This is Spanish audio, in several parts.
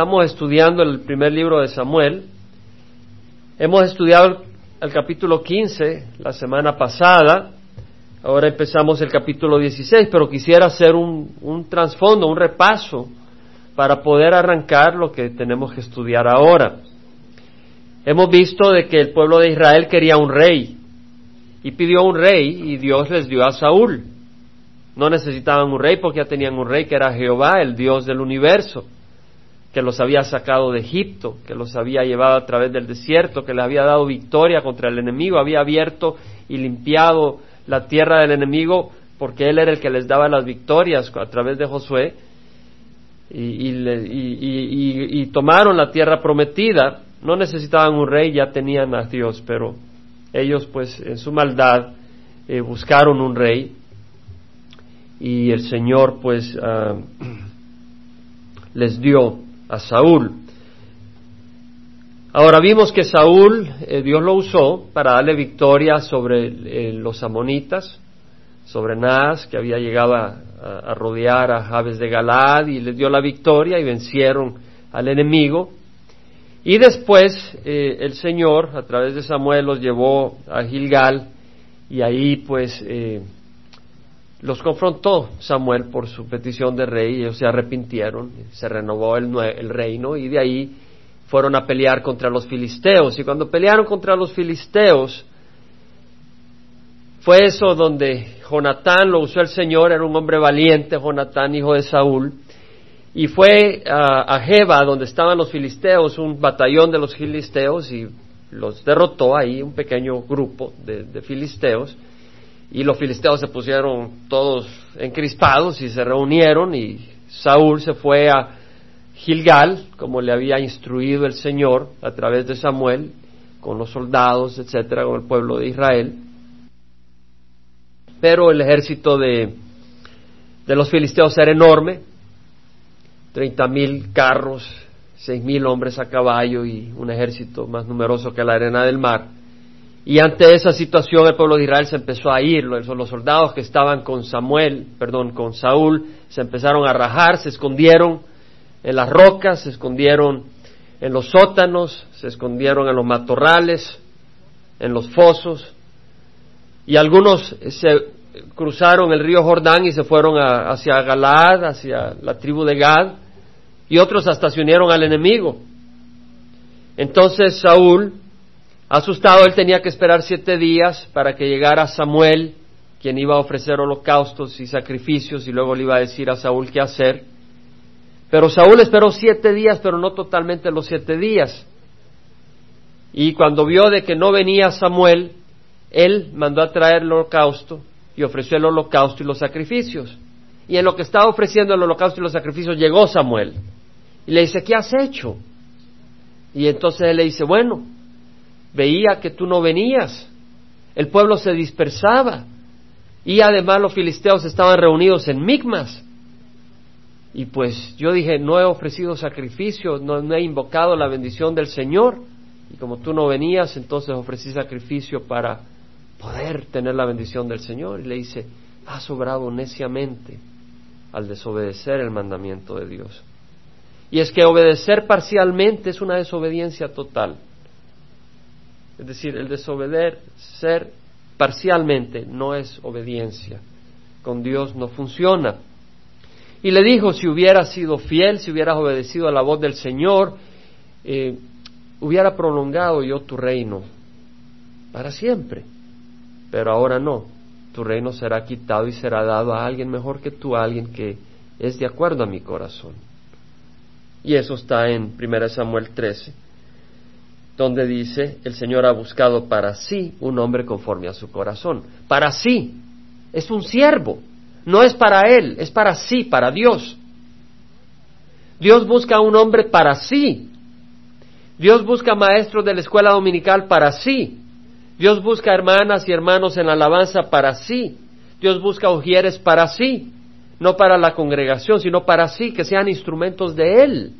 Estamos estudiando el primer libro de Samuel. Hemos estudiado el, capítulo 15 la semana pasada. Ahora empezamos el capítulo 16, pero quisiera hacer un, un trasfondo, un repaso para poder arrancar lo que tenemos que estudiar ahora. Hemos visto de que el pueblo de Israel quería un rey y pidió un rey y Dios les dio a Saúl. No necesitaban un rey porque ya tenían un rey que era Jehová, el Dios del universo, que los había sacado de Egipto, que los había llevado a través del desierto, que les había dado victoria contra el enemigo, había abierto y limpiado la tierra del enemigo porque él era el que les daba las victorias a través de Josué y, tomaron la tierra prometida. No necesitaban un rey, ya tenían a Dios, pero ellos pues en su maldad eh, buscaron un rey y el Señor pues ah, les dio a Saúl. Ahora vimos que Saúl, eh, Dios lo usó para darle victoria sobre eh, los amonitas, sobre Naas, que había llegado a, rodear a Javes de Galad, y les dio la victoria y vencieron al enemigo. Y después el Señor, a través de Samuel, los llevó a Gilgal, y ahí pues los confrontó Samuel por su petición de rey, ellos se arrepintieron, se renovó el, reino y de ahí fueron a pelear contra los filisteos. Y cuando pelearon contra los filisteos, fue eso donde Jonatán lo usó el Señor, era un hombre valiente, Jonatán, hijo de Saúl, y fue a, Jeba, donde estaban los filisteos, un batallón de los filisteos, y los derrotó ahí, un pequeño grupo de filisteos y los filisteos se pusieron todos encrispados y se reunieron y Saúl se fue a Gilgal, como le había instruido el Señor a través de Samuel, con los soldados, etcétera, con el pueblo de Israel. Pero el ejército de, de los filisteos era enorme, treinta mil carros, seis mil hombres a caballo y un ejército más numeroso que la arena del mar. Y ante esa situación el pueblo de Israel se empezó a ir, los soldados que estaban con Samuel, perdón, con Saúl, se empezaron a rajar, se escondieron en las rocas, se escondieron en los sótanos, se escondieron en los matorrales, en los fosos, y algunos se cruzaron el río Jordán y se fueron hacia Galaad, hacia la tribu de Gad, y otros hasta se unieron al enemigo. Entonces Saúl Asustado, él tenía que esperar siete días para que llegara Samuel, quien iba a ofrecer holocaustos y sacrificios, y luego le iba a decir a Saúl qué hacer. Pero Saúl esperó siete días, pero no totalmente los siete días. Y cuando vio de que no venía Samuel, él mandó a traer el holocausto y ofreció el holocausto y los sacrificios. Y en lo que estaba ofreciendo el holocausto y los sacrificios llegó Samuel. Y le dice, ¿qué has hecho? Y entonces él le dice, bueno, veía que tú no venías. El pueblo se dispersaba. Y además los filisteos estaban reunidos en Migmas. Y pues yo dije, no he ofrecido sacrificio, no, he invocado la bendición del Señor. Y como tú no venías, entonces ofrecí sacrificio para poder tener la bendición del Señor. Y le dice, has sobrado neciamente al desobedecer el mandamiento de Dios. Y es que obedecer parcialmente es una desobediencia total. Es decir, el desobedecer parcialmente no es obediencia. Con Dios no funciona. Y le dijo, si hubieras sido fiel, si hubieras obedecido a la voz del Señor, eh, hubiera prolongado yo tu reino para siempre. Pero ahora no. Tu reino será quitado y será dado a alguien mejor que tú, a alguien que es de acuerdo a mi corazón. Y eso está en 1 Samuel 13 donde dice, el Señor ha buscado para sí un hombre conforme a su corazón. Para sí. Es un siervo. No es para él, es para sí, para Dios. Dios busca un hombre para sí. Dios busca maestros de la escuela dominical para sí. Dios busca hermanas y hermanos en la alabanza para sí. Dios busca ujieres para sí. No para la congregación, sino para sí, que sean instrumentos de Él.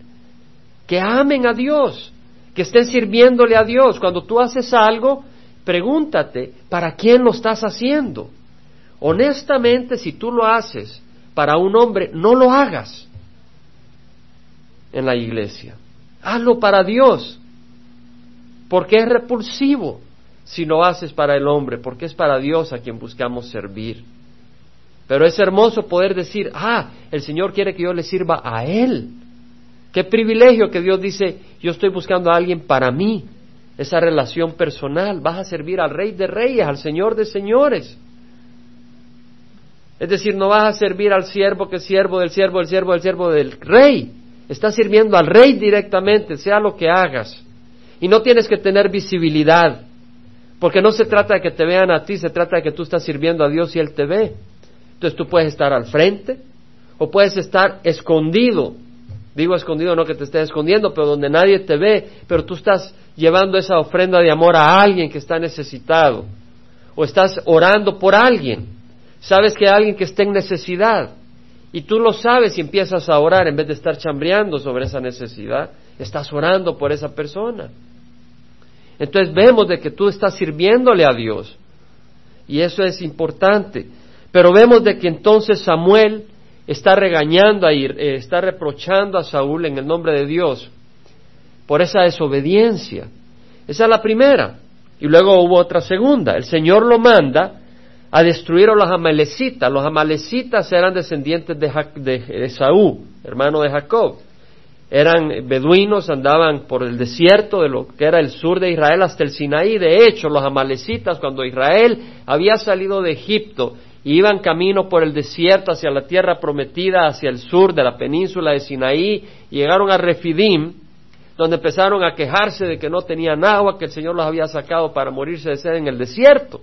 Que amen a Dios que estén sirviéndole a Dios. Cuando tú haces algo, pregúntate, ¿para quién lo estás haciendo? Honestamente, si tú lo haces para un hombre, no lo hagas. en la iglesia. Hazlo para Dios, porque es repulsivo si lo haces para el hombre, porque es para Dios a quien buscamos servir. Pero es hermoso poder decir, ah, el Señor quiere que yo le sirva a Él. Qué privilegio que Dios dice, yo estoy buscando a alguien para mí, esa relación personal. Vas a servir al Rey de Reyes, al Señor de Señores. Es decir, no vas a servir al siervo que es siervo del siervo del siervo del siervo del Rey. Estás sirviendo al Rey directamente, sea lo que hagas. Y no tienes que tener visibilidad, porque no se trata de que te vean a ti, se trata de que tú estás sirviendo a Dios y Él te ve. Entonces tú puedes estar al frente o puedes estar escondido. Digo escondido no que te estés escondiendo, pero donde nadie te ve, pero tú estás llevando esa ofrenda de amor a alguien que está necesitado. O estás orando por alguien. Sabes que hay alguien que está en necesidad. Y tú lo sabes y empiezas a orar en vez de estar chambreando sobre esa necesidad. Estás orando por esa persona. Entonces vemos de que tú estás sirviéndole a Dios. Y eso es importante. Pero vemos de que entonces Samuel está regañando a ir, eh, está reprochando a Saúl en el nombre de Dios por esa desobediencia. Esa es la primera. Y luego hubo otra segunda. El Señor lo manda a destruir a los amalecitas. Los amalecitas eran descendientes de, de Saúl, hermano de Jacob. Eran beduinos, andaban por el desierto de lo que era el sur de Israel hasta el Sinaí. De hecho, los amalecitas, cuando Israel había salido de Egipto iban camino por el desierto hacia la tierra prometida, hacia el sur de la península de Sinaí, llegaron a Refidim, donde empezaron a quejarse de que no tenían agua, que el Señor los había sacado para morirse de sed en el desierto.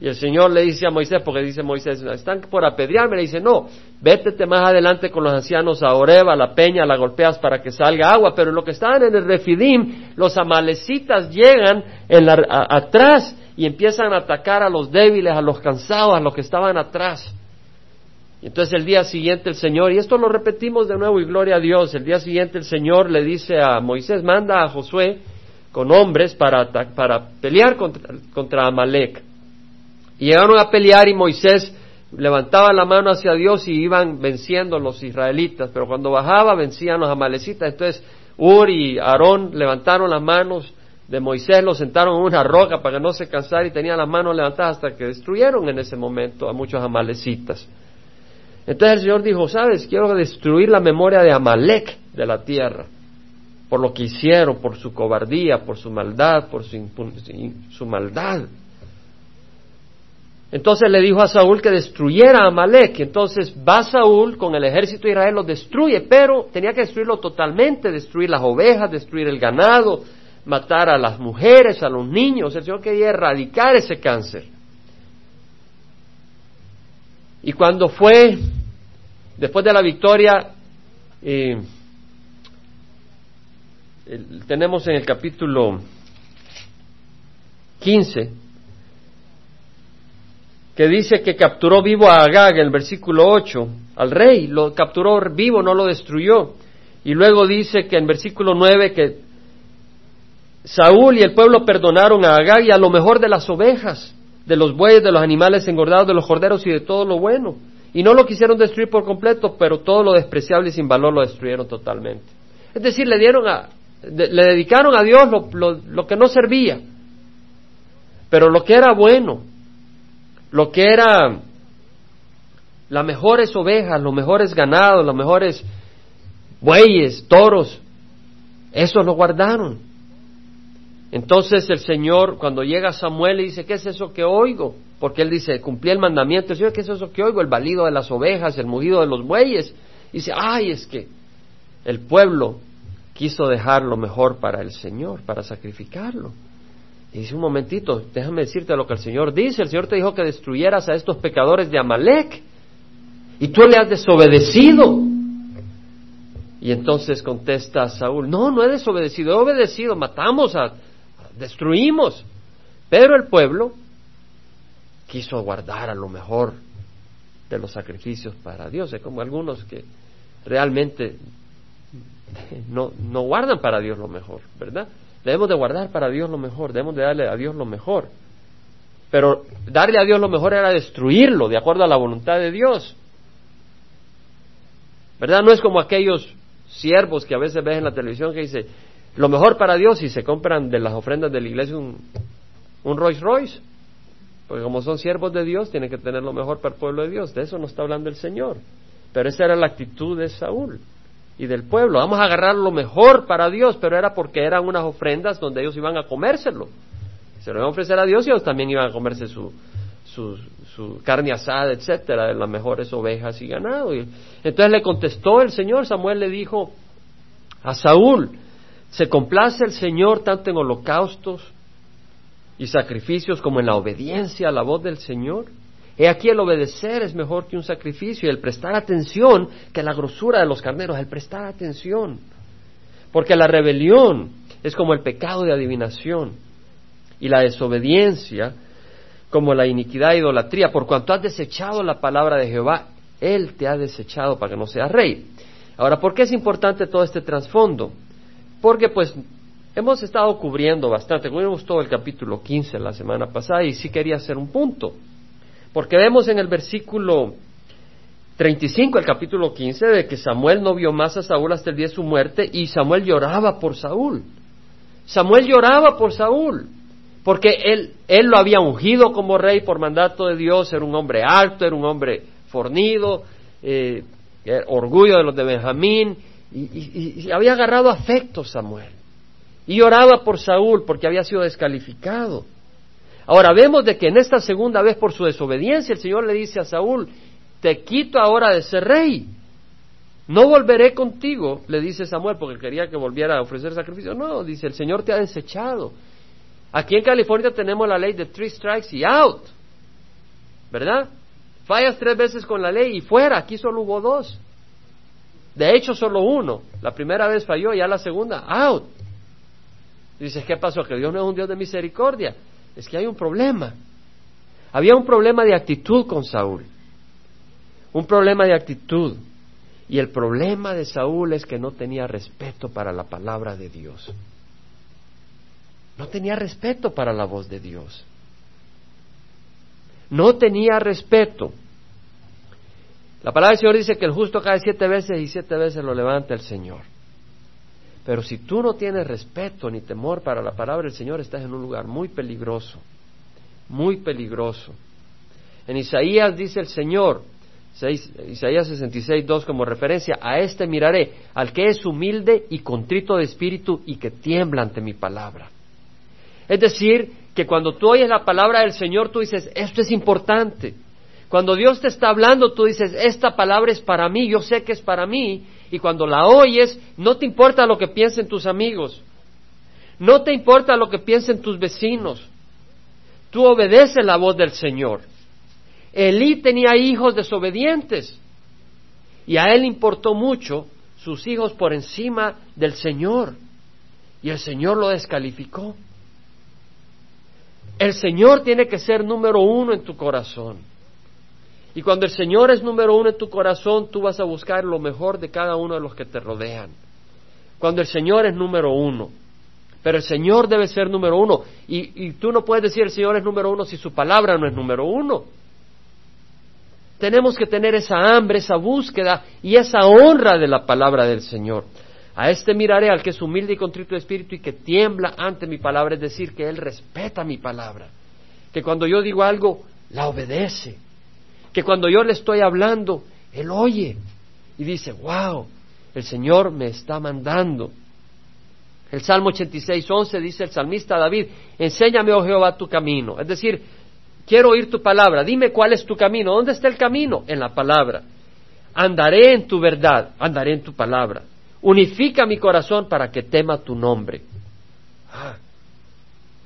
Y el Señor le dice a Moisés, porque dice Moisés, están por apedrearme, le dice, no, vétete más adelante con los ancianos a Oreba, la peña, la golpeas para que salga agua, pero en lo que estaban en el Refidim, los amalecitas llegan en la, atrás y empiezan a atacar a los débiles, a los cansados, a los que estaban atrás. Y entonces el día siguiente el Señor, y esto lo repetimos de nuevo y gloria a Dios, el día siguiente el Señor le dice a Moisés, manda a Josué con hombres para, para pelear contra, contra Amalek. Y llegaron a pelear y Moisés levantaba la mano hacia Dios y iban venciendo los israelitas, pero cuando bajaba vencían los amalecitas. Entonces Ur y Aarón levantaron las manos de Moisés lo sentaron en una roca para que no se cansara y tenían las manos levantadas hasta que destruyeron en ese momento a muchos amalecitas. Entonces el Señor dijo, sabes, quiero destruir la memoria de Amalek de la tierra, por lo que hicieron, por su cobardía, por su maldad, por su, su maldad. Entonces le dijo a Saúl que destruyera a Amalek. Entonces va Saúl con el ejército de Israel, lo destruye, pero tenía que destruirlo totalmente, destruir las ovejas, destruir el ganado, matar a las mujeres, a los niños. El Señor quería erradicar ese cáncer. Y cuando fue, después de la victoria, eh, tenemos en el capítulo 15, que dice que capturó vivo a Agag, el versículo 8, al rey, lo capturó vivo, no lo destruyó. Y luego dice que en versículo 9 que Saúl y el pueblo perdonaron a Agag y a lo mejor de las ovejas, de los bueyes, de los animales engordados, de los corderos y de todo lo bueno. Y no lo quisieron destruir por completo, pero todo lo despreciable y sin valor lo destruyeron totalmente. Es decir, le dieron a, le dedicaron a Dios lo, lo que no servía, pero lo que era bueno, lo que era las mejores ovejas, los mejores ganados, los mejores bueyes, toros, eso lo guardaron. Entonces el Señor, cuando llega Samuel, le dice, ¿qué es eso que oigo? Porque él dice, cumplí el mandamiento. El Señor, ¿qué es eso que oigo? El balido de las ovejas, el mugido de los bueyes. Y dice, ay, es que el pueblo quiso dejar lo mejor para el Señor, para sacrificarlo. Y dice, un momentito, déjame decirte lo que el Señor dice. El Señor te dijo que destruyeras a estos pecadores de Amalek. Y tú le has desobedecido. Y entonces contesta Saúl, no, no he desobedecido, he obedecido, matamos a, destruimos. Pero el pueblo quiso guardar a lo mejor de los sacrificios para Dios. Es como algunos que realmente no, no guardan para Dios lo mejor, ¿verdad? Debemos de guardar para Dios lo mejor, debemos de darle a Dios lo mejor. Pero darle a Dios lo mejor era destruirlo, de acuerdo a la voluntad de Dios. ¿Verdad? No es como aquellos siervos que a veces ves en la televisión que dice lo mejor para Dios y se compran de las ofrendas de la iglesia un, un Rolls Royce. Porque como son siervos de Dios, tienen que tener lo mejor para el pueblo de Dios. De eso no está hablando el Señor. Pero esa era la actitud de Saúl y del pueblo. Vamos a agarrar lo mejor para Dios, pero era porque eran unas ofrendas donde ellos iban a comérselo. Se lo iban a ofrecer a Dios y ellos también iban a comerse su, su, su carne asada, etcétera, de las mejores ovejas y ganado. Y entonces le contestó el Señor, Samuel le dijo a Saúl, se complace el Señor tanto en holocaustos y sacrificios como en la obediencia a la voz del Señor. He aquí el obedecer es mejor que un sacrificio y el prestar atención que la grosura de los carneros, el prestar atención. Porque la rebelión es como el pecado de adivinación y la desobediencia como la iniquidad e idolatría. Por cuanto has desechado la palabra de Jehová, Él te ha desechado para que no seas rey. Ahora, ¿por qué es importante todo este trasfondo? Porque pues hemos estado cubriendo bastante, cubrimos todo el capítulo 15 la semana pasada y sí quería hacer un punto. Porque vemos en el versículo 35 el capítulo 15 de que Samuel no vio más a Saúl hasta el día de su muerte y Samuel lloraba por Saúl. Samuel lloraba por Saúl porque él, él lo había ungido como rey por mandato de Dios, era un hombre alto, era un hombre fornido, eh, orgullo de los de Benjamín, y, había agarrado afecto Samuel. Y lloraba por Saúl porque había sido descalificado. Ahora vemos de que en esta segunda vez por su desobediencia el Señor le dice a Saúl, te quito ahora de ser rey. No volveré contigo, le dice Samuel, porque quería que volviera a ofrecer sacrificio. No, dice, el Señor te ha desechado. Aquí en California tenemos la ley de three strikes y out. ¿Verdad? Fallas tres veces con la ley y fuera. Aquí solo hubo dos. De hecho, solo uno. La primera vez falló, y ya la segunda, out. Dices, ¿qué pasó? Que Dios no es un Dios de misericordia es que hay un problema. Había un problema de actitud con Saúl. Un problema de actitud. Y el problema de Saúl es que no tenía respeto para la palabra de Dios. No tenía respeto para la voz de Dios. No tenía respeto. La palabra del Señor dice que el justo cae siete veces y siete veces lo levanta el Señor. Pero si tú no tienes respeto ni temor para la palabra del Señor, estás en un lugar muy peligroso, muy peligroso. En Isaías dice el Señor, Isaías 66, 2 como referencia, a este miraré, al que es humilde y contrito de espíritu y que tiembla ante mi palabra. Es decir, que cuando tú oyes la palabra del Señor, tú dices, esto es importante. Cuando Dios te está hablando, tú dices, esta palabra es para mí, yo sé que es para mí, y cuando la oyes, no te importa lo que piensen tus amigos, no te importa lo que piensen tus vecinos, tú obedeces la voz del Señor. Elí tenía hijos desobedientes y a él importó mucho sus hijos por encima del Señor y el Señor lo descalificó. El Señor tiene que ser número uno en tu corazón. Y cuando el Señor es número uno en tu corazón, tú vas a buscar lo mejor de cada uno de los que te rodean. Cuando el Señor es número uno. Pero el Señor debe ser número uno. Y, tú no puedes decir el Señor es número uno si su palabra no es número uno. Tenemos que tener esa hambre, esa búsqueda y esa honra de la palabra del Señor. A este miraré al que es humilde y contrito de espíritu y que tiembla ante mi palabra, es decir, que Él respeta mi palabra. Que cuando yo digo algo, la obedece que cuando yo le estoy hablando, Él oye y dice, wow, el Señor me está mandando. El Salmo 86, 11 dice el salmista David, enséñame, oh Jehová, tu camino. Es decir, quiero oír tu palabra, dime cuál es tu camino. ¿Dónde está el camino? En la palabra. Andaré en tu verdad, andaré en tu palabra. Unifica mi corazón para que tema tu nombre. Ah.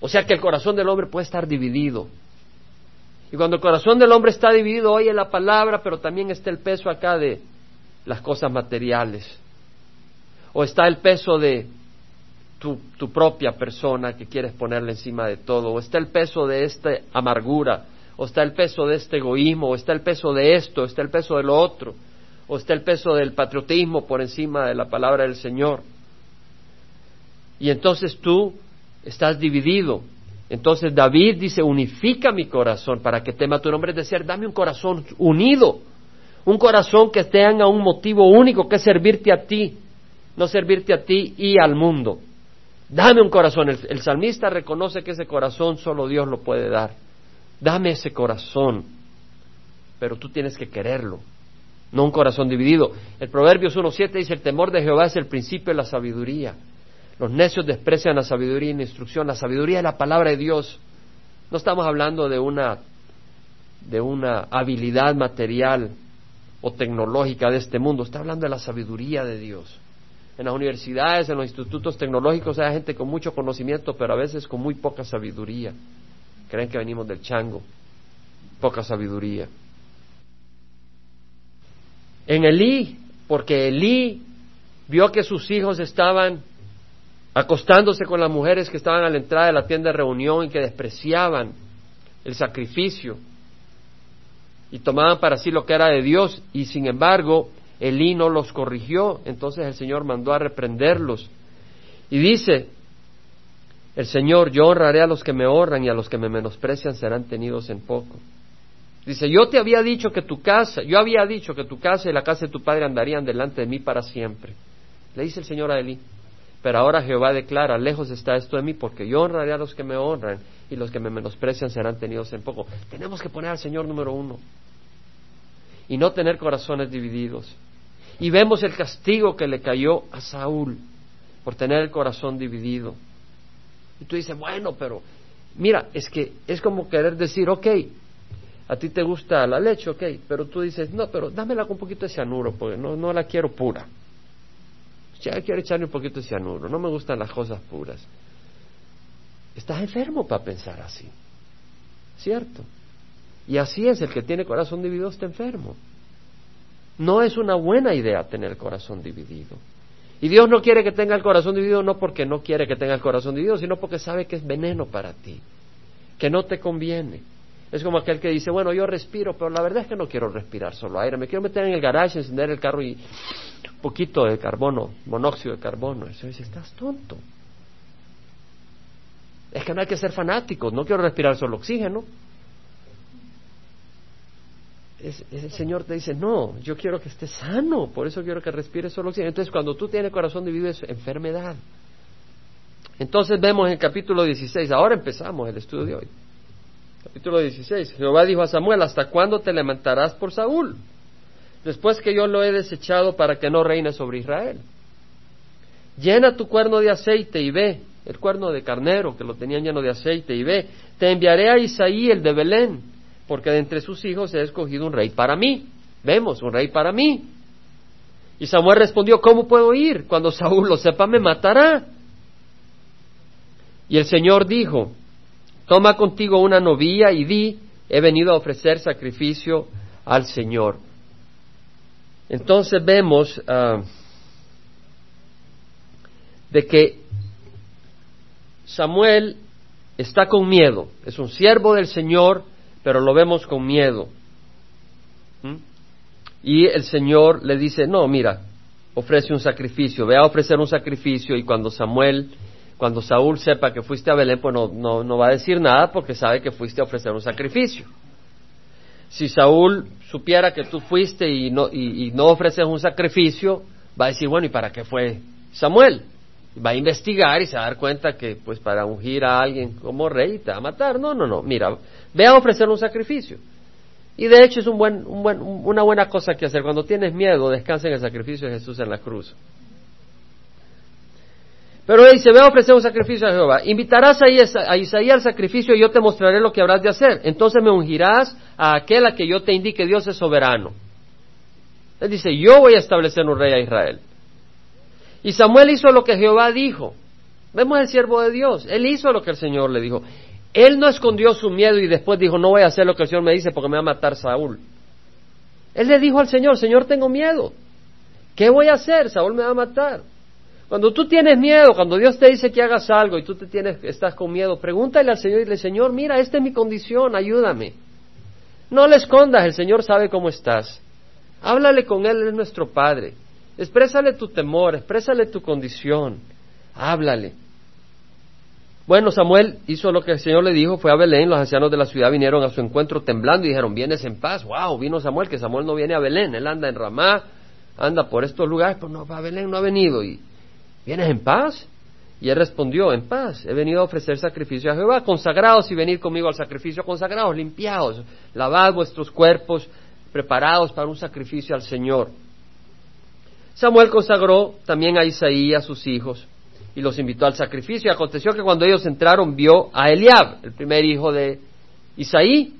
O sea que el corazón del hombre puede estar dividido. Y cuando el corazón del hombre está dividido, oye la palabra, pero también está el peso acá de las cosas materiales. O está el peso de tu, tu propia persona que quieres ponerle encima de todo. O está el peso de esta amargura. O está el peso de este egoísmo. O está el peso de esto. O está el peso de lo otro. O está el peso del patriotismo por encima de la palabra del Señor. Y entonces tú estás dividido entonces David dice, unifica mi corazón para que tema tu nombre, es decir, dame un corazón unido, un corazón que tenga un motivo único que es servirte a ti, no servirte a ti y al mundo. Dame un corazón. El, salmista reconoce que ese corazón solo Dios lo puede dar. Dame ese corazón. Pero tú tienes que quererlo, no un corazón dividido. El Proverbios 1.7 dice, el temor de Jehová es el principio de la sabiduría. Los necios desprecian la sabiduría y la instrucción. La sabiduría es la palabra de Dios. No estamos hablando de una, de una habilidad material o tecnológica de este mundo. Está hablando de la sabiduría de Dios en las universidades, en los institutos tecnológicos, hay gente con mucho conocimiento, pero a veces con muy poca sabiduría. Creen que venimos del chango. Poca sabiduría. En Elí, porque Elí vio que sus hijos estaban acostándose con las mujeres que estaban a la entrada de la tienda de reunión y que despreciaban el sacrificio y tomaban para sí lo que era de Dios y sin embargo Elí no los corrigió, entonces el Señor mandó a reprenderlos. Y dice, el Señor, yo honraré a los que me honran y a los que me menosprecian serán tenidos en poco. Dice, yo te había dicho que tu casa, yo había dicho que tu casa y la casa de tu padre andarían delante de mí para siempre. Le dice el Señor a Elí. Pero ahora Jehová declara, lejos está esto de mí, porque yo honraré a los que me honran y los que me menosprecian serán tenidos en poco. Tenemos que poner al Señor número uno y no tener corazones divididos. Y vemos el castigo que le cayó a Saúl por tener el corazón dividido. Y tú dices, bueno, pero mira, es que es como querer decir, ok, a ti te gusta la leche, ok, pero tú dices, no, pero dámela con un poquito de cianuro, porque no, no la quiero pura. Ya quiero echarle un poquito de cianuro, no me gustan las cosas puras. Estás enfermo para pensar así, ¿cierto? Y así es, el que tiene corazón dividido está enfermo. No es una buena idea tener el corazón dividido. Y Dios no quiere que tenga el corazón dividido no porque no quiere que tenga el corazón dividido, sino porque sabe que es veneno para ti, que no te conviene. Es como aquel que dice, bueno, yo respiro, pero la verdad es que no quiero respirar solo aire, me quiero meter en el garage, encender el carro y poquito de carbono, monóxido de carbono. Eso dice, estás tonto. Es que no hay que ser fanáticos, no quiero respirar solo oxígeno el Señor te dice, no, yo quiero que estés sano, por eso quiero que respires solo oxígeno. Entonces, cuando tú tienes corazón dividido es enfermedad. Entonces vemos en el capítulo 16, ahora empezamos el estudio de hoy. Capítulo 16, Jehová dijo a Samuel, ¿hasta cuándo te levantarás por Saúl? Después que yo lo he desechado para que no reine sobre Israel. Llena tu cuerno de aceite y ve, el cuerno de carnero que lo tenían lleno de aceite y ve, te enviaré a Isaí el de Belén porque de entre sus hijos he escogido un rey para mí. Vemos, un rey para mí. Y Samuel respondió, ¿cómo puedo ir? Cuando Saúl lo sepa, me matará. Y el Señor dijo, toma contigo una novilla y di, he venido a ofrecer sacrificio al Señor. Entonces vemos ah, de que Samuel está con miedo, es un siervo del Señor, pero lo vemos con miedo. ¿Mm? Y el Señor le dice, no, mira, ofrece un sacrificio, ve a ofrecer un sacrificio y cuando Samuel, cuando Saúl sepa que fuiste a Belén, pues no, no, no va a decir nada porque sabe que fuiste a ofrecer un sacrificio. Si Saúl supiera que tú fuiste y no, y, no ofreces un sacrificio, va a decir, bueno, ¿y para qué fue Samuel? va a investigar y se va a dar cuenta que pues para ungir a alguien como rey te va a matar. No, no, no. Mira, ve a ofrecer un sacrificio. Y de hecho es un buen, un buen, una buena cosa que hacer. Cuando tienes miedo, descansa en el sacrificio de Jesús en la cruz. Pero dice, ve a ofrecer un sacrificio a Jehová. Invitarás a Isaías al sacrificio y yo te mostraré lo que habrás de hacer. Entonces me ungirás a aquel a que yo te indique. Dios es soberano. Él dice, yo voy a establecer un rey a Israel. Y Samuel hizo lo que Jehová dijo. Vemos el siervo de Dios. Él hizo lo que el Señor le dijo. Él no escondió su miedo y después dijo, no voy a hacer lo que el Señor me dice porque me va a matar Saúl. Él le dijo al Señor, Señor, tengo miedo. ¿Qué voy a hacer? Saúl me va a matar. Cuando tú tienes miedo, cuando Dios te dice que hagas algo y tú te tienes, estás con miedo, pregúntale al Señor y dile, Señor, mira, esta es mi condición, ayúdame. No le escondas, el Señor sabe cómo estás. Háblale con Él, Él es nuestro Padre. Exprésale tu temor, exprésale tu condición, háblale. Bueno, Samuel hizo lo que el Señor le dijo, fue a Belén, los ancianos de la ciudad vinieron a su encuentro temblando y dijeron, vienes en paz, wow, vino Samuel, que Samuel no viene a Belén, él anda en Ramá, anda por estos lugares, pero no va a Belén, no ha venido. Y ¿vienes en paz? Y él respondió, en paz, he venido a ofrecer sacrificio a Jehová, consagrados y venid conmigo al sacrificio, consagrados, limpiados, lavad vuestros cuerpos, preparados para un sacrificio al Señor. Samuel consagró también a Isaí a sus hijos y los invitó al sacrificio. Y aconteció que cuando ellos entraron vio a Eliab, el primer hijo de Isaí,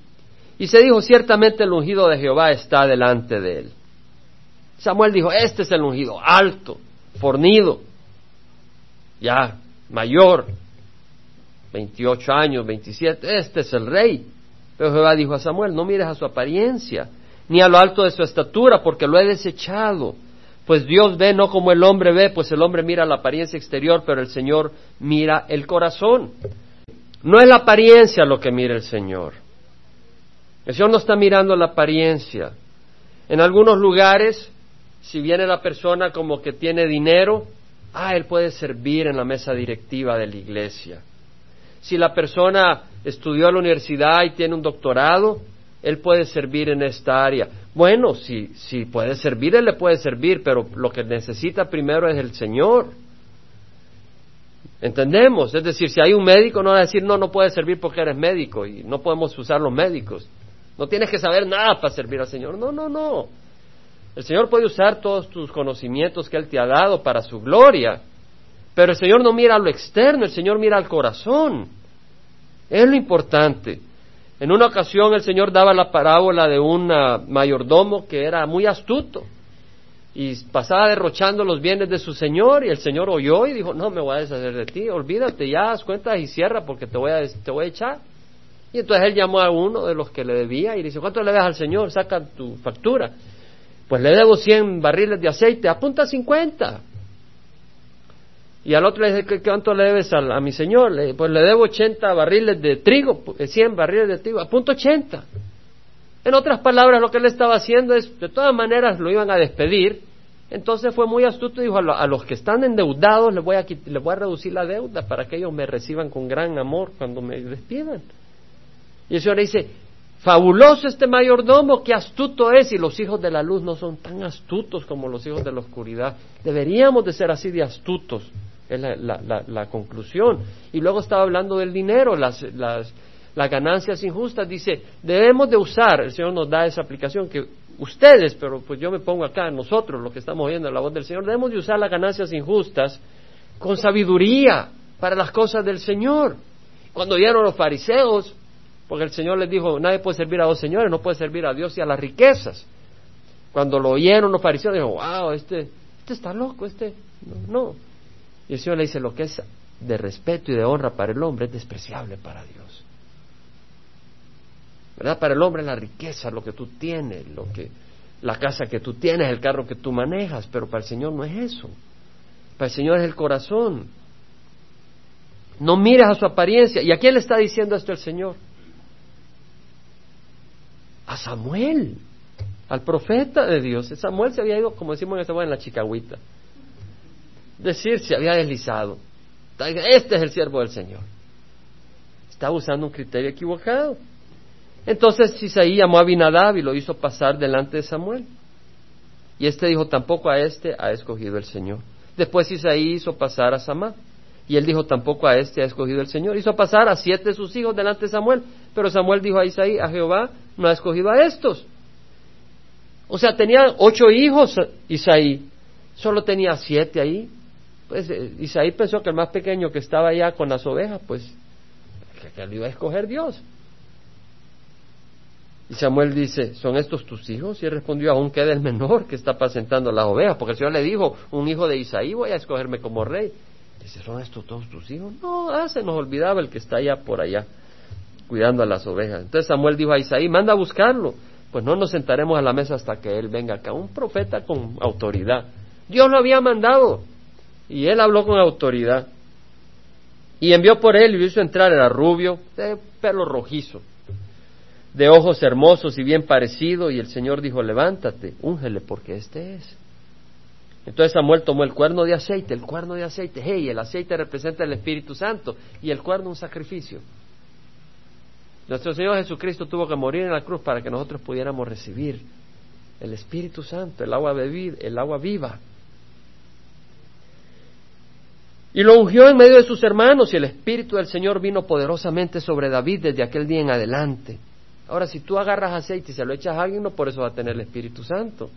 y se dijo, ciertamente el ungido de Jehová está delante de él. Samuel dijo, este es el ungido, alto, fornido, ya mayor, 28 años, 27, este es el rey. Pero Jehová dijo a Samuel, no mires a su apariencia, ni a lo alto de su estatura, porque lo he desechado. Pues Dios ve no como el hombre ve, pues el hombre mira la apariencia exterior, pero el Señor mira el corazón. No es la apariencia lo que mira el Señor. El Señor no está mirando la apariencia. En algunos lugares, si viene la persona como que tiene dinero, ah, él puede servir en la mesa directiva de la iglesia. Si la persona estudió a la universidad y tiene un doctorado, él puede servir en esta área. Bueno, si, si puede servir, él le puede servir, pero lo que necesita primero es el Señor. ¿Entendemos? Es decir, si hay un médico, no va a decir, no, no puede servir porque eres médico y no podemos usar los médicos. No tienes que saber nada para servir al Señor. No, no, no. El Señor puede usar todos tus conocimientos que Él te ha dado para su gloria, pero el Señor no mira a lo externo, el Señor mira al corazón. Es lo importante. En una ocasión el Señor daba la parábola de un mayordomo que era muy astuto y pasaba derrochando los bienes de su Señor y el Señor oyó y dijo, no me voy a deshacer de ti, olvídate, ya haz cuentas y cierra porque te voy a, te voy a echar. Y entonces él llamó a uno de los que le debía y le dice, ¿cuánto le debes al Señor? Saca tu factura. Pues le debo 100 barriles de aceite, apunta 50. Y al otro le dice, ¿cuánto le debes a, mi señor? pues le debo 80 barriles de trigo, 100 barriles de trigo, apunta 80. En otras palabras, lo que él estaba haciendo es, de todas maneras, lo iban a despedir. Entonces fue muy astuto y dijo, a, los que están endeudados les voy, a, les voy a reducir la deuda para que ellos me reciban con gran amor cuando me despidan. Y el Señor le dice, Fabuloso este mayordomo, qué astuto es, y los hijos de la luz no son tan astutos como los hijos de la oscuridad. Deberíamos de ser así de astutos, es la, conclusión. Y luego estaba hablando del dinero, las, las, las ganancias injustas. Dice, debemos de usar, el Señor nos da esa aplicación, que ustedes, pero pues yo me pongo acá, nosotros, los que estamos oyendo la voz del Señor, debemos de usar las ganancias injustas con sabiduría para las cosas del Señor. Cuando vieron los fariseos, porque el Señor les dijo, nadie puede servir a dos señores, no puede servir a Dios y a las riquezas. Cuando lo oyeron los fariseos, dijo, wow, este, este está loco, este, no, Y el Señor le dice, lo que es de respeto y de honra para el hombre es despreciable para Dios. ¿Verdad? Para el hombre la riqueza, lo que tú tienes, lo que, la casa que tú tienes, el carro que tú manejas, pero para el Señor no es eso. Para el Señor es el corazón. No mires a su apariencia. ¿Y a quién le está diciendo esto el Señor? A Samuel, al profeta de Dios. Samuel se había ido, como decimos en esta en la chicahuita. Decir, se había deslizado. Este es el siervo del Señor. Estaba usando un criterio equivocado. Entonces Isaí llamó a Abinadab y lo hizo pasar delante de Samuel. Y este dijo, tampoco a este ha escogido el Señor. Después Isaí hizo pasar a Samá. Y él dijo, tampoco a este ha escogido el Señor. Hizo pasar a siete de sus hijos delante de Samuel. Pero Samuel dijo a Isaí, a Jehová no ha escogido a estos. O sea, tenía ocho hijos Isaí. Solo tenía siete ahí. Pues eh, Isaí pensó que el más pequeño que estaba allá con las ovejas, pues que, le iba a escoger Dios. Y Samuel dice, ¿son estos tus hijos? Y él respondió, aún queda el menor que está apacentando las ovejas, porque el Señor le dijo, un hijo de Isaí voy a escogerme como rey. Dice, ¿son estos todos tus hijos? No, ah, se nos olvidaba el que está allá por allá, cuidando a las ovejas. Entonces Samuel dijo a Isaí, manda a buscarlo. Pues no nos sentaremos a la mesa hasta que él venga acá. Un profeta con autoridad. Dios lo había mandado. Y él habló con autoridad. Y envió por él y hizo entrar, era rubio, de pelo rojizo, de ojos hermosos y bien parecido. Y el Señor dijo, levántate, úngele porque este es. Entonces Samuel tomó el cuerno de aceite, el cuerno de aceite, hey, el aceite representa el Espíritu Santo y el cuerno un sacrificio. Nuestro Señor Jesucristo tuvo que morir en la cruz para que nosotros pudiéramos recibir el Espíritu Santo, el agua, el agua viva. Y lo ungió en medio de sus hermanos y el Espíritu del Señor vino poderosamente sobre David desde aquel día en adelante. Ahora, si tú agarras aceite y se lo echas a alguien, no por eso va a tener el Espíritu Santo.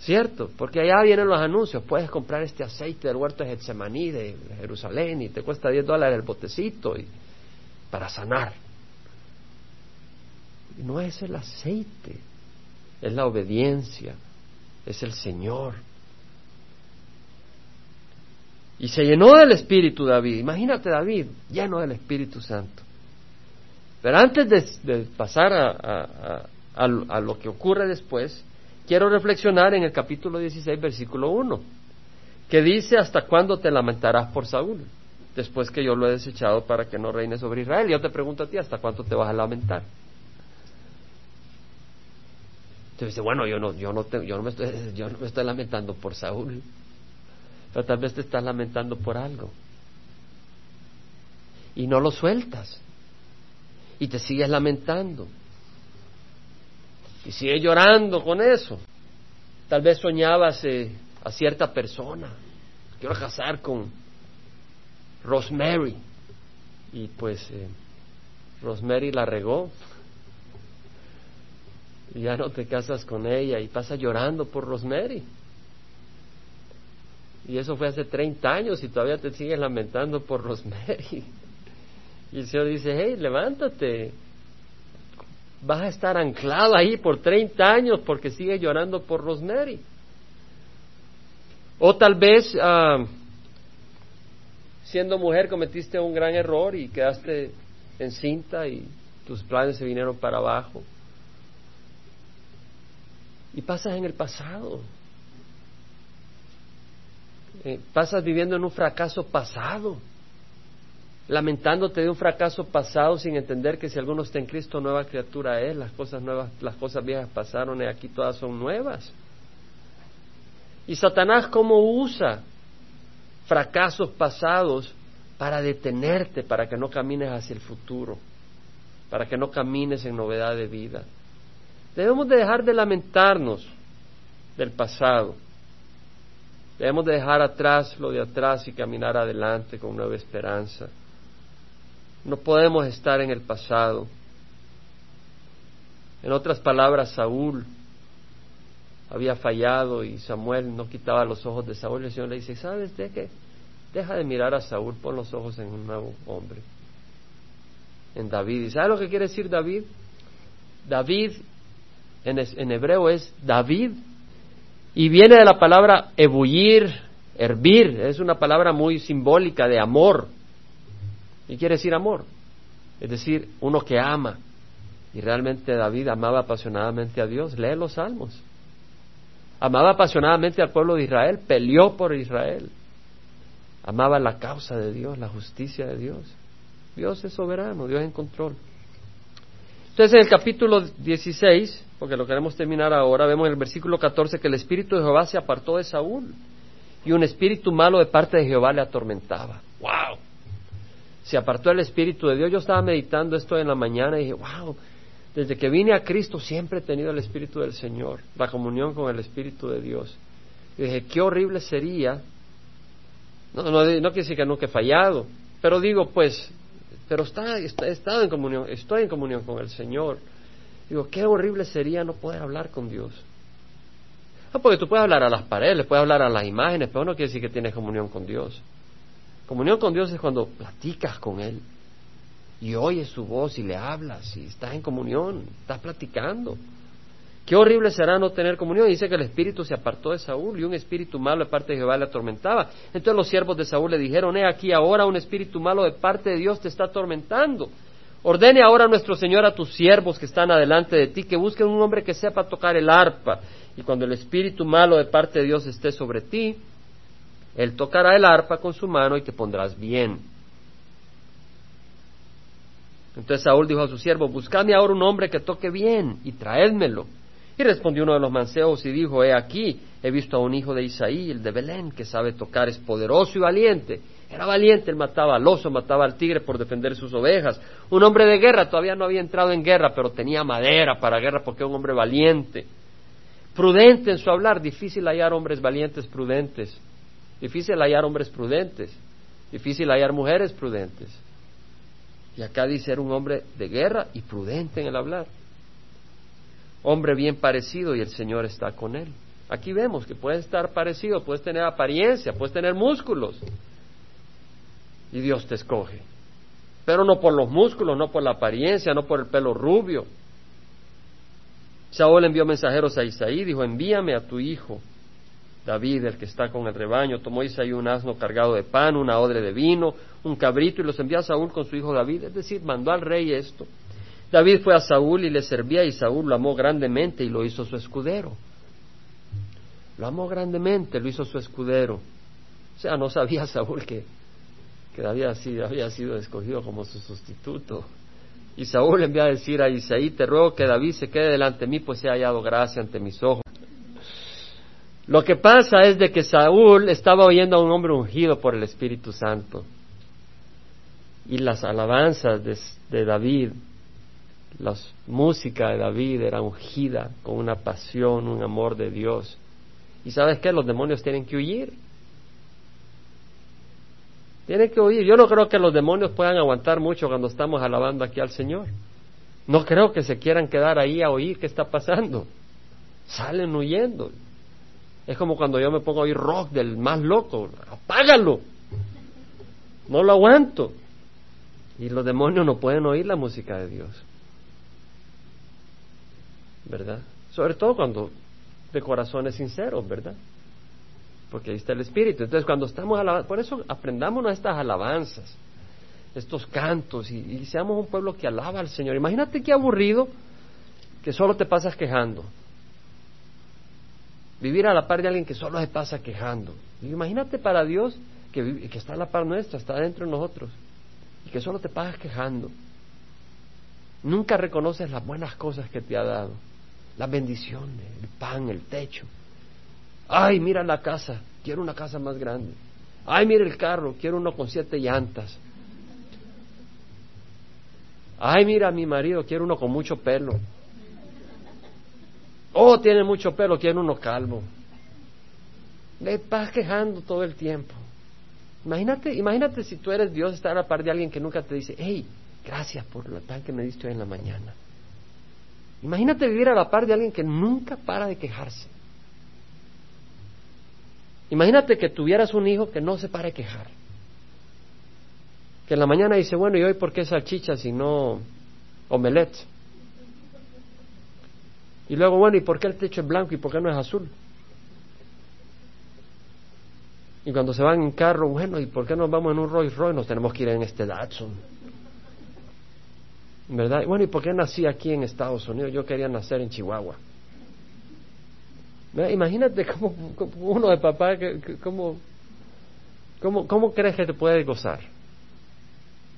¿Cierto? Porque allá vienen los anuncios. Puedes comprar este aceite del huerto de Getsemaní, de Jerusalén, y te cuesta 10 dólares el botecito y, para sanar. No es el aceite, es la obediencia, es el Señor. Y se llenó del Espíritu David. Imagínate David, lleno del Espíritu Santo. Pero antes de, pasar a, a, lo que ocurre después, quiero reflexionar en el capítulo 16, versículo 1, que dice, ¿hasta cuándo te lamentarás por Saúl? Después que yo lo he desechado para que no reine sobre Israel. Y yo te pregunto a ti, ¿hasta cuánto te vas a lamentar? Te dice, bueno, yo no, yo no, yo no me estoy, yo no me lamentando por Saúl pero tal vez te estás lamentando por algo. Y no lo sueltas. Y te sigues lamentando. Y sigues llorando con eso. Tal vez soñabas eh, a cierta persona. Quiero casar con Rosemary. Y pues eh, Rosemary la regó. Y ya no te casas con ella y pasas llorando por Rosemary. Y eso fue hace 30 años y todavía te sigues lamentando por Rosemary. Y el Señor dice, hey, levántate. Vas a estar anclado ahí por 30 años porque sigues llorando por Rosemary. O tal vez ah, siendo mujer cometiste un gran error y quedaste encinta y tus planes se vinieron para abajo. Y pasas en el pasado. Eh, pasas viviendo en un fracaso pasado, lamentándote de un fracaso pasado sin entender que si alguno está en Cristo, nueva criatura es, las cosas nuevas, las cosas viejas pasaron y aquí todas son nuevas. Y Satanás cómo usa fracasos pasados para detenerte, para que no camines hacia el futuro, para que no camines en novedad de vida. Debemos de dejar de lamentarnos del pasado Debemos dejar atrás lo de atrás y caminar adelante con nueva esperanza. No podemos estar en el pasado. En otras palabras, Saúl había fallado y Samuel no quitaba los ojos de Saúl. El Señor le dice, ¿sabes de qué? Deja de mirar a Saúl, pon los ojos en un nuevo hombre, en David. ¿Y sabes lo que quiere decir David? David en, en hebreo es David y viene de la palabra ebullir, hervir, es una palabra muy simbólica de amor. ¿Y quiere decir amor? Es decir, uno que ama. Y realmente David amaba apasionadamente a Dios. Lee los salmos. Amaba apasionadamente al pueblo de Israel, peleó por Israel. Amaba la causa de Dios, la justicia de Dios. Dios es soberano, Dios es en control. Entonces en el capítulo 16, porque lo queremos terminar ahora, vemos en el versículo 14 que el espíritu de Jehová se apartó de Saúl y un espíritu malo de parte de Jehová le atormentaba. ¡Wow! Se apartó el espíritu de Dios. Yo estaba meditando esto en la mañana y dije, wow, desde que vine a Cristo siempre he tenido el espíritu del Señor, la comunión con el espíritu de Dios. Y dije, qué horrible sería. No, no, no quiere decir que nunca he fallado, pero digo, pues, pero está, he estado en comunión, estoy en comunión con el Señor. Digo, qué horrible sería no poder hablar con Dios. Ah, porque tú puedes hablar a las paredes, puedes hablar a las imágenes, pero no quiere decir que tienes comunión con Dios. Comunión con Dios es cuando platicas con Él y oyes su voz y le hablas y estás en comunión, estás platicando. Qué horrible será no tener comunión. Dice que el espíritu se apartó de Saúl y un espíritu malo de parte de Jehová le atormentaba. Entonces los siervos de Saúl le dijeron, he aquí ahora un espíritu malo de parte de Dios te está atormentando. Ordene ahora nuestro Señor a tus siervos que están adelante de ti que busquen un hombre que sepa tocar el arpa. Y cuando el espíritu malo de parte de Dios esté sobre ti, él tocará el arpa con su mano y te pondrás bien. Entonces Saúl dijo a su siervo, buscadme ahora un hombre que toque bien y traédmelo. Y respondió uno de los mancebos y dijo, he aquí, he visto a un hijo de Isaí, el de Belén, que sabe tocar, es poderoso y valiente. Era valiente, él mataba al oso, mataba al tigre por defender sus ovejas. Un hombre de guerra, todavía no había entrado en guerra, pero tenía madera para guerra porque era un hombre valiente. Prudente en su hablar, difícil hallar hombres valientes, prudentes. Difícil hallar hombres prudentes, difícil hallar mujeres prudentes. Y acá dice era un hombre de guerra y prudente en el hablar. Hombre bien parecido y el Señor está con él. Aquí vemos que puedes estar parecido, puedes tener apariencia, puedes tener músculos. Y Dios te escoge. Pero no por los músculos, no por la apariencia, no por el pelo rubio. Saúl envió mensajeros a Isaí, dijo, envíame a tu hijo. David, el que está con el rebaño, tomó Isaí un asno cargado de pan, una odre de vino, un cabrito y los envió a Saúl con su hijo David, es decir, mandó al rey esto. David fue a Saúl y le servía y Saúl lo amó grandemente y lo hizo su escudero. Lo amó grandemente, lo hizo su escudero. O sea, no sabía Saúl que, que David había sido escogido como su sustituto. Y Saúl le envía a decir a Isaí, te ruego que David se quede delante de mí, pues he hallado gracia ante mis ojos. Lo que pasa es de que Saúl estaba oyendo a un hombre ungido por el Espíritu Santo. Y las alabanzas de, David, la música de David era ungida con una pasión, un amor de Dios. ¿Y sabes qué? Los demonios tienen que huir. Tienen que huir. Yo no creo que los demonios puedan aguantar mucho cuando estamos alabando aquí al Señor. No creo que se quieran quedar ahí a oír qué está pasando. Salen huyendo. Es como cuando yo me pongo a oír rock del más loco. Apágalo. No lo aguanto. Y los demonios no pueden oír la música de Dios. ¿Verdad? Sobre todo cuando de corazones sinceros, ¿verdad? Porque ahí está el Espíritu. Entonces, cuando estamos alabando, por eso aprendamos estas alabanzas, estos cantos, y, y, seamos un pueblo que alaba al Señor. Imagínate qué aburrido que solo te pasas quejando. Vivir a la par de alguien que solo se pasa quejando. Imagínate para Dios que, que está a la par nuestra, está dentro de nosotros, y que solo te pasas quejando. Nunca reconoces las buenas cosas que te ha dado las bendiciones, el pan, el techo. Ay, mira la casa, quiero una casa más grande. Ay, mira el carro, quiero uno con siete llantas. Ay, mira a mi marido, quiero uno con mucho pelo. Oh, tiene mucho pelo, quiero uno calvo. Le vas quejando todo el tiempo. Imagínate, imagínate si tú eres Dios, estar a la par de alguien que nunca te dice, hey, gracias por lo pan que me diste hoy en la mañana. Imagínate vivir a la par de alguien que nunca para de quejarse. Imagínate que tuvieras un hijo que no se para de quejar. Que en la mañana dice, bueno, ¿y hoy por qué salchicha si no omelette? Y luego, bueno, ¿y por qué el techo es blanco y por qué no es azul? Y cuando se van en carro, bueno, ¿y por qué nos vamos en un Rolls Royce? Nos tenemos que ir en este Datsun. ¿Verdad? Bueno, ¿y por qué nací aquí en Estados Unidos? Yo quería nacer en Chihuahua. Imagínate cómo, uno de papá, cómo, cómo, cómo crees que te puede gozar.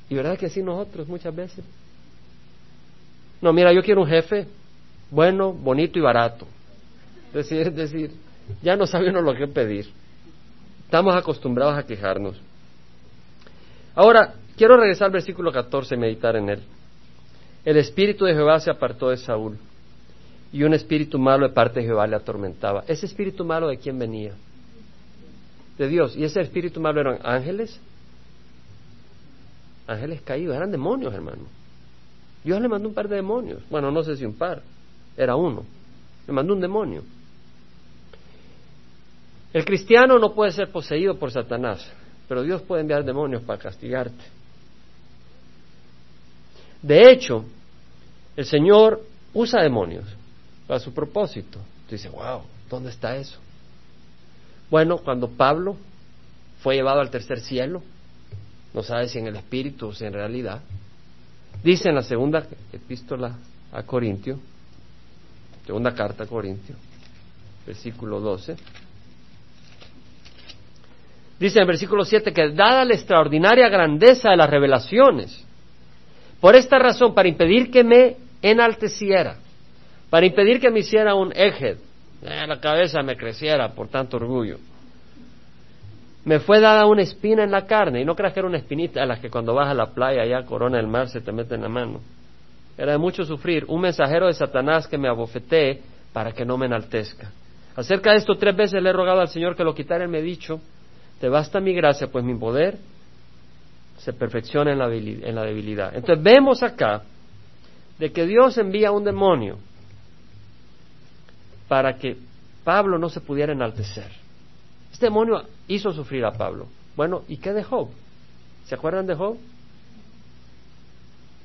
Y verdad que así nosotros muchas veces. No, mira, yo quiero un jefe bueno, bonito y barato. Es decir, es decir, ya no sabe uno lo que pedir. Estamos acostumbrados a quejarnos. Ahora, quiero regresar al versículo 14 y meditar en él. El espíritu de Jehová se apartó de Saúl y un espíritu malo de parte de Jehová le atormentaba. ¿Ese espíritu malo de quién venía? De Dios. ¿Y ese espíritu malo eran ángeles? Ángeles caídos, eran demonios, hermano. Dios le mandó un par de demonios. Bueno, no sé si un par, era uno. Le mandó un demonio. El cristiano no puede ser poseído por Satanás, pero Dios puede enviar demonios para castigarte. De hecho, el Señor usa demonios para su propósito. Tú dices, wow, ¿dónde está eso? Bueno, cuando Pablo fue llevado al tercer cielo, no sabe si en el espíritu o si en realidad, dice en la segunda epístola a Corintio, segunda carta a Corintio, versículo 12, dice en el versículo 7 que dada la extraordinaria grandeza de las revelaciones, por esta razón, para impedir que me enalteciera, para impedir que me hiciera un eje, eh, la cabeza me creciera por tanto orgullo, me fue dada una espina en la carne, y no creas que era una espinita a las que cuando vas a la playa allá corona del mar se te mete en la mano. Era de mucho sufrir, un mensajero de Satanás que me abofetee para que no me enaltezca. Acerca de esto tres veces le he rogado al Señor que lo quitara, y me ha dicho, te basta mi gracia, pues mi poder se perfecciona en la, en la debilidad. Entonces vemos acá de que Dios envía un demonio para que Pablo no se pudiera enaltecer. Este demonio hizo sufrir a Pablo. Bueno, ¿y qué de Job? ¿Se acuerdan de Job?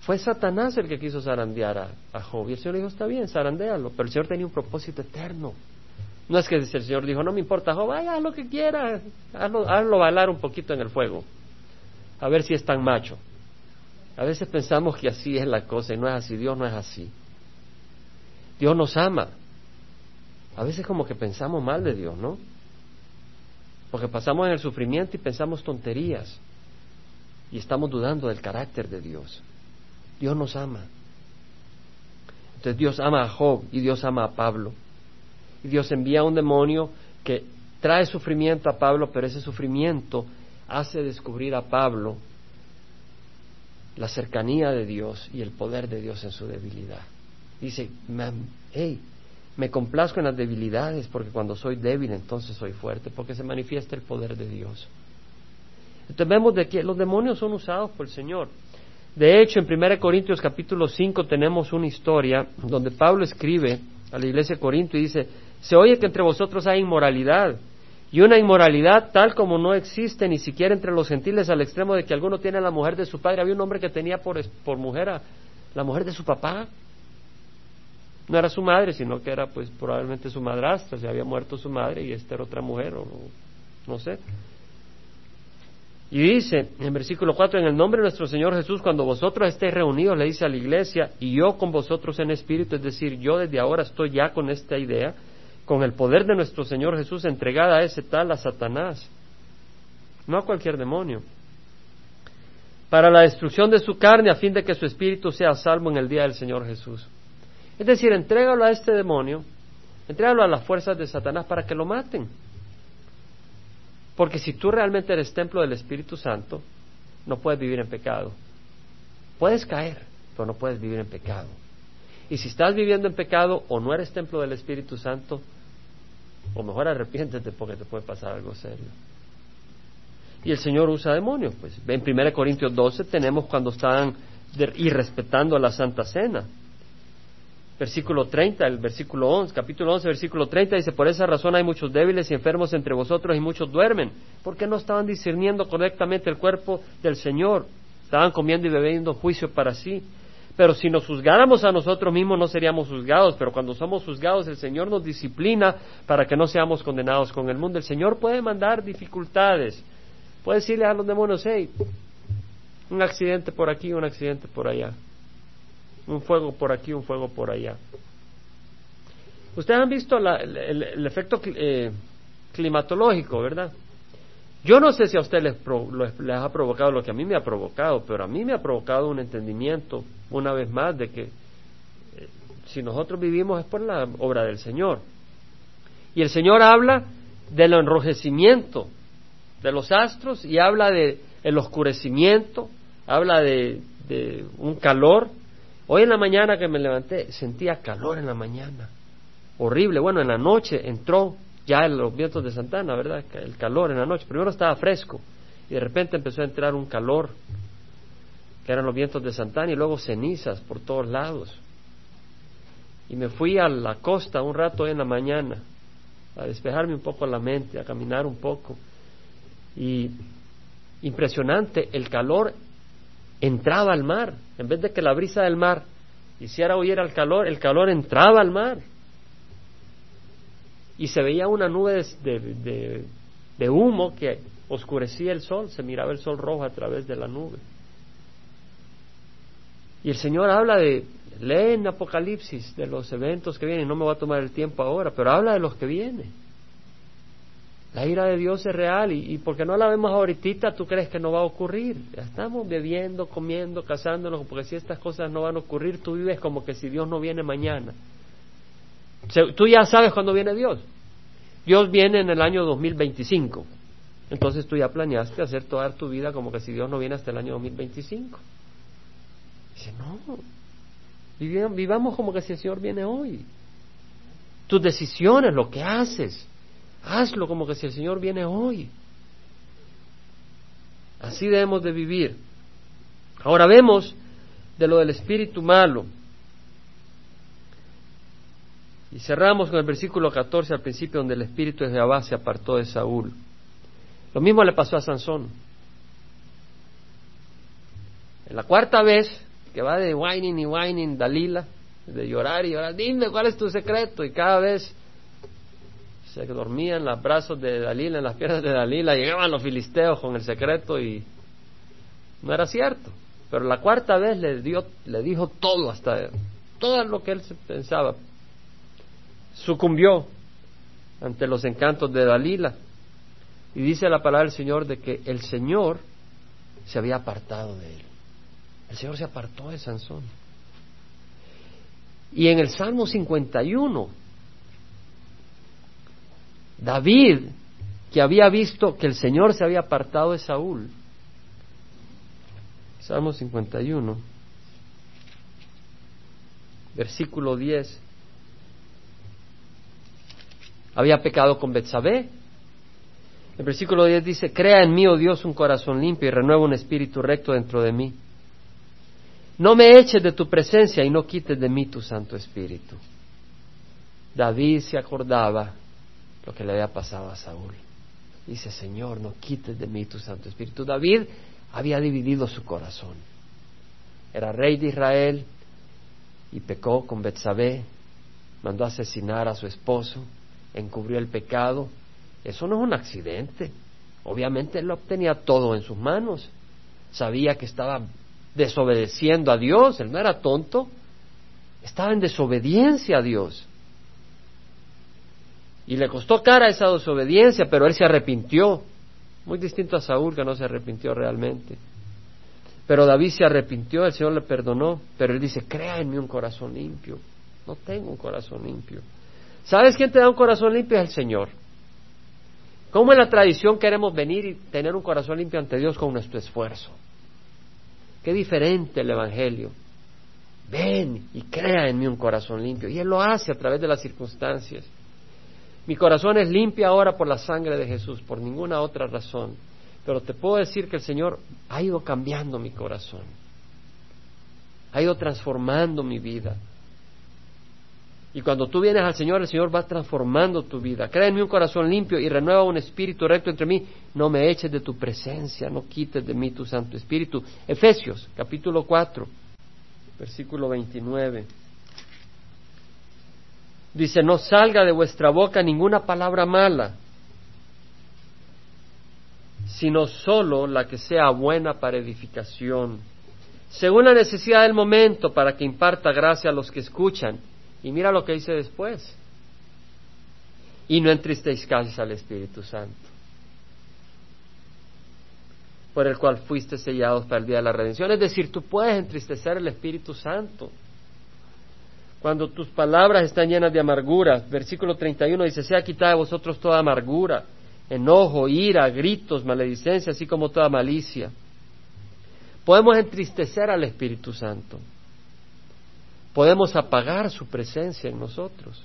Fue Satanás el que quiso zarandear a, Job. Y el Señor dijo, está bien, zarandéalo. Pero el Señor tenía un propósito eterno. No es que el Señor dijo, no me importa, Job, vaya, haz lo que quiera. Hazlo, hazlo bailar un poquito en el fuego. A ver si es tan macho. A veces pensamos que así es la cosa y no es así. Dios no es así. Dios nos ama. A veces como que pensamos mal de Dios, ¿no? Porque pasamos en el sufrimiento y pensamos tonterías y estamos dudando del carácter de Dios. Dios nos ama. Entonces Dios ama a Job y Dios ama a Pablo. Y Dios envía a un demonio que trae sufrimiento a Pablo, pero ese sufrimiento hace descubrir a Pablo la cercanía de Dios y el poder de Dios en su debilidad. Dice, hey, me complazco en las debilidades porque cuando soy débil entonces soy fuerte, porque se manifiesta el poder de Dios. Entonces vemos de que los demonios son usados por el Señor. De hecho, en 1 Corintios capítulo 5 tenemos una historia donde Pablo escribe a la iglesia de Corinto y dice, se oye que entre vosotros hay inmoralidad, y una inmoralidad tal como no existe ni siquiera entre los gentiles al extremo de que alguno tiene a la mujer de su padre. Había un hombre que tenía por, por mujer a la mujer de su papá. No era su madre, sino que era pues probablemente su madrastra, se había muerto su madre y esta era otra mujer, o no sé. Y dice en versículo 4, en el nombre de nuestro Señor Jesús, cuando vosotros estéis reunidos, le dice a la iglesia, y yo con vosotros en espíritu, es decir, yo desde ahora estoy ya con esta idea, con el poder de nuestro Señor Jesús entregada a ese tal a Satanás, no a cualquier demonio, para la destrucción de su carne a fin de que su espíritu sea salvo en el día del Señor Jesús. Es decir, entrégalo a este demonio, entrégalo a las fuerzas de Satanás para que lo maten. Porque si tú realmente eres templo del Espíritu Santo, no puedes vivir en pecado. Puedes caer, pero no puedes vivir en pecado. Y si estás viviendo en pecado o no eres templo del Espíritu Santo, o mejor arrepiéntete porque te puede pasar algo serio. Y el Señor usa demonios. Pues en 1 Corintios 12 tenemos cuando están irrespetando la Santa Cena versículo 30, el versículo 11, capítulo 11, versículo 30, dice, por esa razón hay muchos débiles y enfermos entre vosotros y muchos duermen, porque no estaban discerniendo correctamente el cuerpo del Señor, estaban comiendo y bebiendo juicio para sí. Pero si nos juzgáramos a nosotros mismos no seríamos juzgados, pero cuando somos juzgados el Señor nos disciplina para que no seamos condenados con el mundo. El Señor puede mandar dificultades, puede decirle a los demonios, hey, un accidente por aquí, un accidente por allá un fuego por aquí, un fuego por allá. Ustedes han visto el, efecto eh, climatológico, ¿verdad? Yo no sé si a usted les, les, ha provocado lo que a mí me ha provocado, pero a mí me ha provocado un entendimiento, una vez más, de que eh, si nosotros vivimos es por la obra del Señor. Y el Señor habla del enrojecimiento de los astros y habla de el oscurecimiento, habla de un calor Hoy en la mañana que me levanté sentía calor en la mañana. Horrible. Bueno, en la noche entró ya los vientos de Santana, ¿verdad? El calor en la noche. Primero estaba fresco y de repente empezó a entrar un calor que eran los vientos de Santana y luego cenizas por todos lados. Y me fui a la costa un rato en la mañana a despejarme un poco la mente, a caminar un poco. Y impresionante el calor entraba al mar. En vez de que la brisa del mar hiciera huir al calor, el calor entraba al mar. Y se veía una nube de, de, humo que oscurecía el sol, se miraba el sol rojo a través de la nube. Y el Señor habla de, lee en Apocalipsis de los eventos que vienen, no me voy a tomar el tiempo ahora, pero habla de los que vienen. La ira de Dios es real y, porque no la vemos ahorita, tú crees que no va a ocurrir. Ya estamos bebiendo, comiendo, casándonos, porque si estas cosas no van a ocurrir, tú vives como que si Dios no viene mañana. tú ya sabes cuándo viene Dios. Dios viene en el año 2025. Entonces tú ya planeaste hacer toda tu vida como que si Dios no viene hasta el año 2025. Dice, no, vivamos como que si el Señor viene hoy. Tus decisiones, lo que haces, Hazlo como que si el Señor viene hoy. Así debemos de vivir. Ahora vemos de lo del espíritu malo. Y cerramos con el versículo 14 al principio, donde el espíritu de Jehová se apartó de Saúl. Lo mismo le pasó a Sansón. En la cuarta vez, que va de whining y whining, Dalila, de llorar y llorar, dime cuál es tu secreto. Y cada vez se dormía en los brazos de Dalila, en las piernas de Dalila, llegaban los filisteos con el secreto y no era cierto. Pero la cuarta vez le, dio, le dijo todo hasta todo lo que él pensaba. Sucumbió ante los encantos de Dalila. Y dice la palabra del Señor de que el Señor se había apartado de él. El Señor se apartó de Sansón. Y en el Salmo 51, David, que había visto que el Señor se había apartado de Saúl, Salmo 51, versículo 10, había pecado con Betsabé. El versículo 10 dice, crea en mí, oh Dios, un corazón limpio y renueva un espíritu recto dentro de mí. No me eches de tu presencia y no quites de mí tu Santo Espíritu. David se acordaba lo que le había pasado a Saúl. Dice, Señor, no quites de mí tu Santo Espíritu. David había dividido su corazón. Era rey de Israel y pecó con Betsabé, mandó asesinar a su esposo, encubrió el pecado. Eso no es un accidente. Obviamente él lo tenía todo en sus manos. Sabía que estaba desobedeciendo a Dios, él no era tonto, estaba en desobediencia a Dios. Y le costó cara esa desobediencia, pero él se arrepintió. Muy distinto a Saúl, que no se arrepintió realmente. Pero David se arrepintió, el Señor le perdonó, pero él dice, crea en mí un corazón limpio. No tengo un corazón limpio. ¿Sabes quién te da un corazón limpio? Es el Señor. ¿Cómo en la tradición queremos venir y tener un corazón limpio ante Dios con nuestro esfuerzo? Qué diferente el Evangelio. Ven y crea en mí un corazón limpio. Y Él lo hace a través de las circunstancias. Mi corazón es limpio ahora por la sangre de Jesús, por ninguna otra razón. Pero te puedo decir que el Señor ha ido cambiando mi corazón. Ha ido transformando mi vida. Y cuando tú vienes al Señor, el Señor va transformando tu vida. Mí un corazón limpio y renueva un espíritu recto entre mí. No me eches de tu presencia, no quites de mí tu Santo Espíritu. Efesios, capítulo 4, versículo 29. Dice, no salga de vuestra boca ninguna palabra mala, sino solo la que sea buena para edificación, según la necesidad del momento, para que imparta gracia a los que escuchan. Y mira lo que dice después. Y no entristezcáis al Espíritu Santo, por el cual fuiste sellados para el día de la redención. Es decir, tú puedes entristecer al Espíritu Santo. Cuando tus palabras están llenas de amargura, versículo 31 dice, sea quitada de vosotros toda amargura, enojo, ira, gritos, maledicencia, así como toda malicia. Podemos entristecer al Espíritu Santo podemos apagar su presencia en nosotros.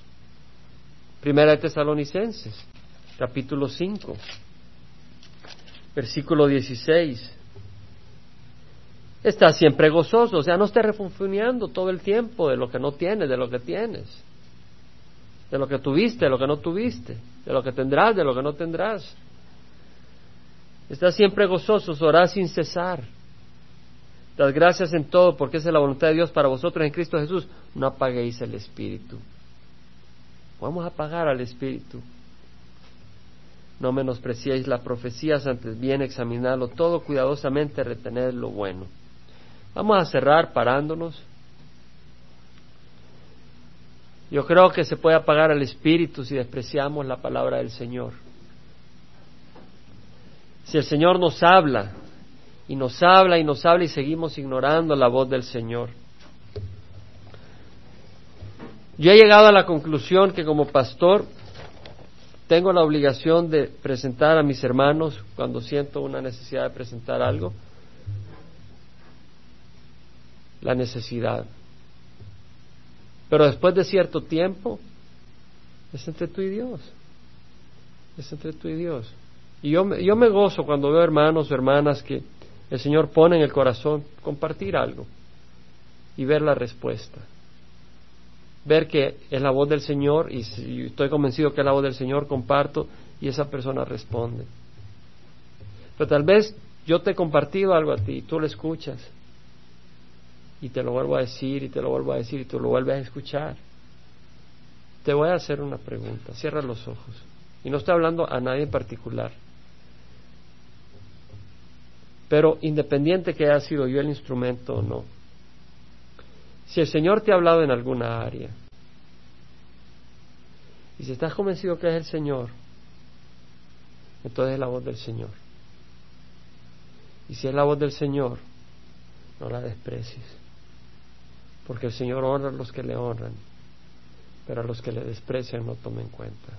Primera de Tesalonicenses, capítulo 5, versículo 16. Está siempre gozoso, o sea, no esté refunfuñando todo el tiempo de lo que no tienes, de lo que tienes, de lo que tuviste, de lo que no tuviste, de lo que tendrás, de lo que no tendrás. Está siempre gozoso, orad sin cesar. Dad gracias en todo porque es la voluntad de Dios para vosotros en Cristo Jesús. No apaguéis el Espíritu. Vamos a apagar al Espíritu. No menospreciéis las profecías, antes bien examinarlo todo cuidadosamente, retener lo bueno. Vamos a cerrar parándonos. Yo creo que se puede apagar al Espíritu si despreciamos la palabra del Señor. Si el Señor nos habla, y nos habla y nos habla y seguimos ignorando la voz del Señor. Yo he llegado a la conclusión que como pastor tengo la obligación de presentar a mis hermanos cuando siento una necesidad de presentar algo, la necesidad. Pero después de cierto tiempo, es entre tú y Dios. Es entre tú y Dios. Y yo, yo me gozo cuando veo hermanos o hermanas que el Señor pone en el corazón compartir algo y ver la respuesta. Ver que es la voz del Señor y si estoy convencido que es la voz del Señor, comparto y esa persona responde. Pero tal vez yo te he compartido algo a ti, tú lo escuchas y te lo vuelvo a decir y te lo vuelvo a decir y tú lo vuelves a escuchar. Te voy a hacer una pregunta, cierra los ojos. Y no estoy hablando a nadie en particular. Pero independiente que haya sido yo el instrumento o no, si el Señor te ha hablado en alguna área, y si estás convencido que es el Señor, entonces es la voz del Señor. Y si es la voz del Señor, no la desprecies. Porque el Señor honra a los que le honran, pero a los que le desprecian no tomen cuenta.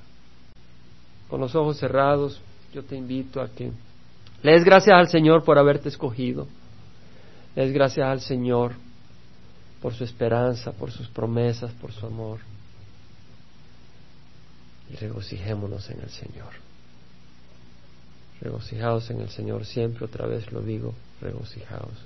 Con los ojos cerrados, yo te invito a que le des gracias al Señor por haberte escogido. Le des gracias al Señor por su esperanza, por sus promesas, por su amor. Y regocijémonos en el Señor. Regocijaos en el Señor siempre, otra vez lo digo, regocijaos.